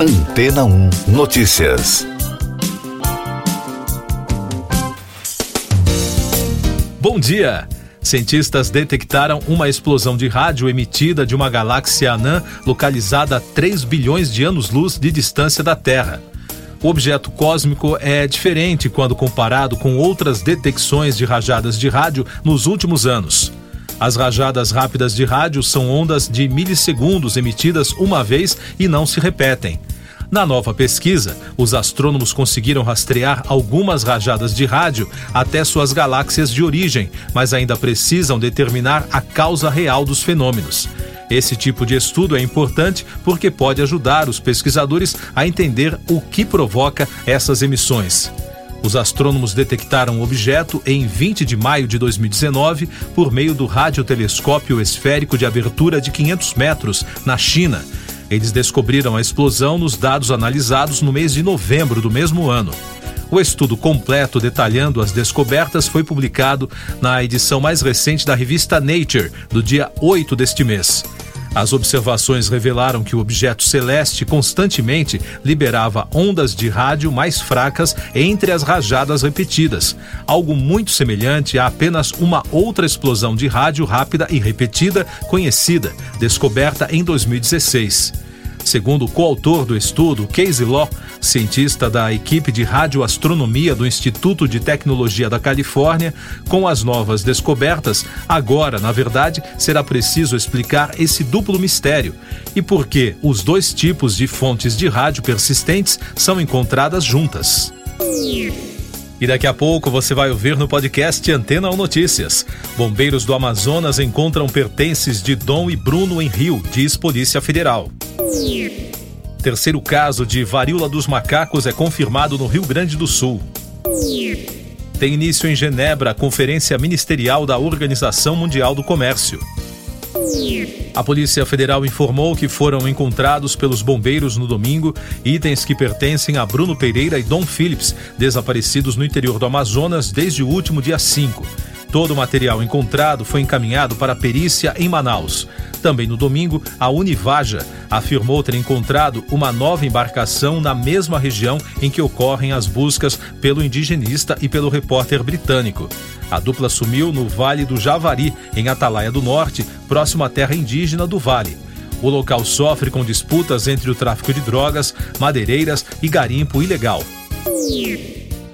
Antena 1 Notícias. Bom dia! Cientistas detectaram uma explosão de rádio emitida de uma galáxia anã localizada a 3 bilhões de anos-luz de distância da Terra. O objeto cósmico é diferente quando comparado com outras detecções de rajadas de rádio nos últimos anos. As rajadas rápidas de rádio são ondas de milissegundos emitidas uma vez e não se repetem. Na nova pesquisa, os astrônomos conseguiram rastrear algumas rajadas de rádio até suas galáxias de origem, mas ainda precisam determinar a causa real dos fenômenos. Esse tipo de estudo é importante porque pode ajudar os pesquisadores a entender o que provoca essas emissões. Os astrônomos detectaram o objeto em 20 de maio de 2019 por meio do radiotelescópio esférico de abertura de 500 metros, na China. Eles descobriram a explosão nos dados analisados no mês de novembro do mesmo ano. O estudo completo detalhando as descobertas foi publicado na edição mais recente da revista Nature, do dia 8 deste mês. As observações revelaram que o objeto celeste constantemente liberava ondas de rádio mais fracas entre as rajadas repetidas, algo muito semelhante a apenas uma outra explosão de rádio rápida e repetida conhecida, descoberta em 2016. Segundo o coautor do estudo, Casey Law, cientista da equipe de radioastronomia do Instituto de Tecnologia da Califórnia, com as novas descobertas, agora, na verdade, será preciso explicar esse duplo mistério e por que os dois tipos de fontes de rádio persistentes são encontradas juntas. E daqui a pouco você vai ouvir no podcast Antena 1 Notícias. Bombeiros do Amazonas encontram pertences de Dom e Bruno em Rio, diz Polícia Federal. Terceiro caso de varíola dos macacos é confirmado no Rio Grande do Sul. Tem início em Genebra a Conferência Ministerial da Organização Mundial do Comércio. A Polícia Federal informou que foram encontrados pelos bombeiros no domingo itens que pertencem a Bruno Pereira e Dom Phillips, desaparecidos no interior do Amazonas desde o último dia 5. Todo o material encontrado foi encaminhado para a perícia em Manaus. Também no domingo, a Univaja afirmou ter encontrado uma nova embarcação na mesma região em que ocorrem as buscas pelo indigenista e pelo repórter britânico. A dupla sumiu no Vale do Javari, em Atalaia do Norte, próximo à terra indígena do Vale. O local sofre com disputas entre o tráfico de drogas, madeireiras e garimpo ilegal.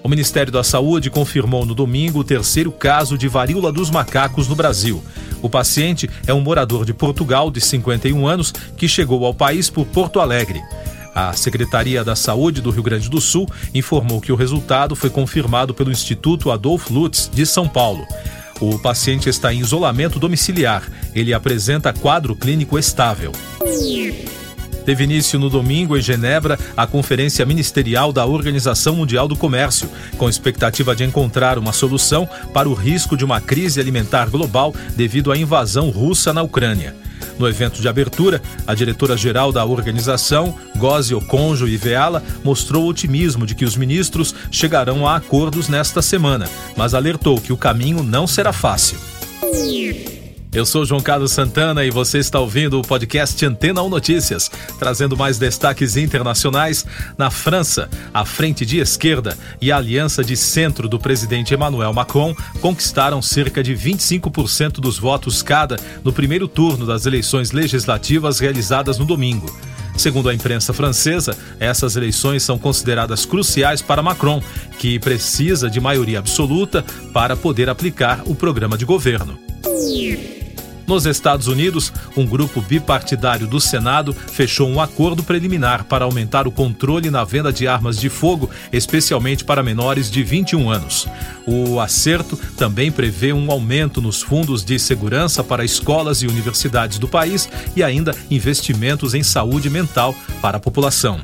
O Ministério da Saúde confirmou no domingo o terceiro caso de varíola dos macacos no Brasil. O paciente é um morador de Portugal de 51 anos que chegou ao país por Porto Alegre. A Secretaria da Saúde do Rio Grande do Sul informou que o resultado foi confirmado pelo Instituto Adolfo Lutz de São Paulo. O paciente está em isolamento domiciliar. Ele apresenta quadro clínico estável. Teve início no domingo em Genebra a Conferência Ministerial da Organização Mundial do Comércio, com expectativa de encontrar uma solução para o risco de uma crise alimentar global devido à invasão russa na Ucrânia. No evento de abertura, a diretora-geral da organização, Gozi Okonjo Iveala, mostrou otimismo de que os ministros chegarão a acordos nesta semana, mas alertou que o caminho não será fácil. Eu sou João Carlos Santana e você está ouvindo o podcast Antena 1 Notícias, trazendo mais destaques internacionais. Na França, a frente de esquerda e a aliança de centro do presidente Emmanuel Macron conquistaram cerca de 25% dos votos cada no primeiro turno das eleições legislativas realizadas no domingo. Segundo a imprensa francesa, essas eleições são consideradas cruciais para Macron, que precisa de maioria absoluta para poder aplicar o programa de governo. Nos Estados Unidos, um grupo bipartidário do Senado fechou um acordo preliminar para aumentar o controle na venda de armas de fogo, especialmente para menores de 21 anos. O acerto também prevê um aumento nos fundos de segurança para escolas e universidades do país e ainda investimentos em saúde mental para a população.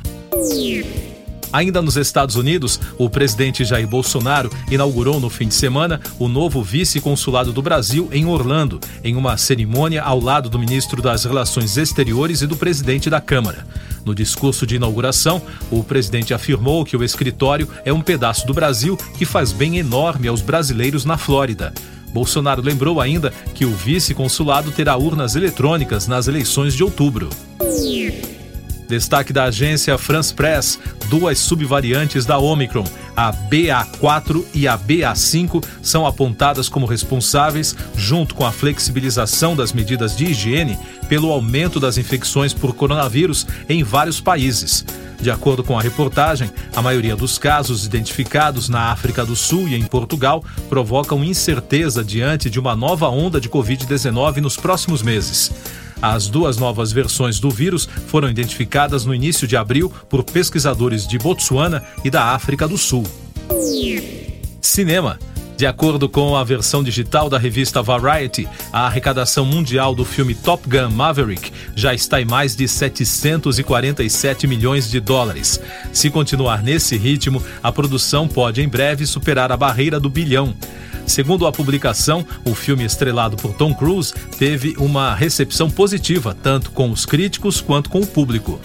Ainda nos Estados Unidos, o presidente Jair Bolsonaro inaugurou no fim de semana o novo vice-consulado do Brasil em Orlando, em uma cerimônia ao lado do ministro das Relações Exteriores e do presidente da Câmara. No discurso de inauguração, o presidente afirmou que o escritório é um pedaço do Brasil que faz bem enorme aos brasileiros na Flórida. Bolsonaro lembrou ainda que o vice-consulado terá urnas eletrônicas nas eleições de outubro. Destaque da agência France Press: duas subvariantes da Omicron, a BA4 e a BA5, são apontadas como responsáveis, junto com a flexibilização das medidas de higiene, pelo aumento das infecções por coronavírus em vários países. De acordo com a reportagem, a maioria dos casos identificados na África do Sul e em Portugal provocam incerteza diante de uma nova onda de Covid-19 nos próximos meses. As duas novas versões do vírus foram identificadas no início de abril por pesquisadores de Botsuana e da África do Sul. Cinema. De acordo com a versão digital da revista Variety, a arrecadação mundial do filme Top Gun Maverick já está em mais de 747 milhões de dólares. Se continuar nesse ritmo, a produção pode em breve superar a barreira do bilhão. Segundo a publicação, o filme estrelado por Tom Cruise teve uma recepção positiva, tanto com os críticos quanto com o público.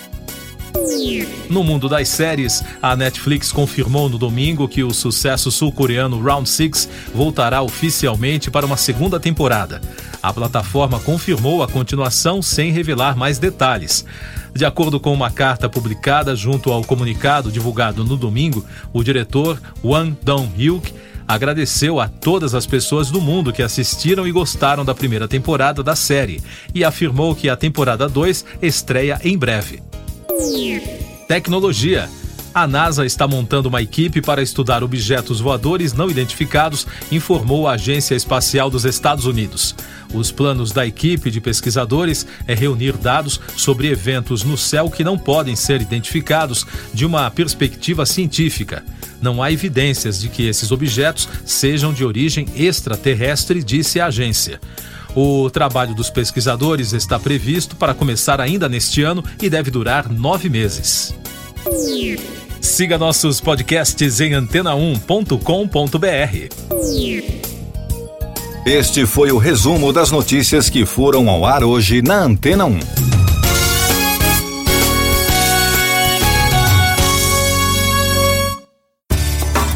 No mundo das séries, a Netflix confirmou no domingo que o sucesso sul-coreano Round 6 voltará oficialmente para uma segunda temporada. A plataforma confirmou a continuação sem revelar mais detalhes. De acordo com uma carta publicada junto ao comunicado divulgado no domingo, o diretor Wang Dong-hyuk agradeceu a todas as pessoas do mundo que assistiram e gostaram da primeira temporada da série e afirmou que a temporada 2 estreia em breve. Tecnologia. A NASA está montando uma equipe para estudar objetos voadores não identificados, informou a Agência Espacial dos Estados Unidos. Os planos da equipe de pesquisadores é reunir dados sobre eventos no céu que não podem ser identificados de uma perspectiva científica. Não há evidências de que esses objetos sejam de origem extraterrestre, disse a agência. O trabalho dos pesquisadores está previsto para começar ainda neste ano e deve durar nove meses. Siga nossos podcasts em antena1.com.br. Este foi o resumo das notícias que foram ao ar hoje na Antena 1.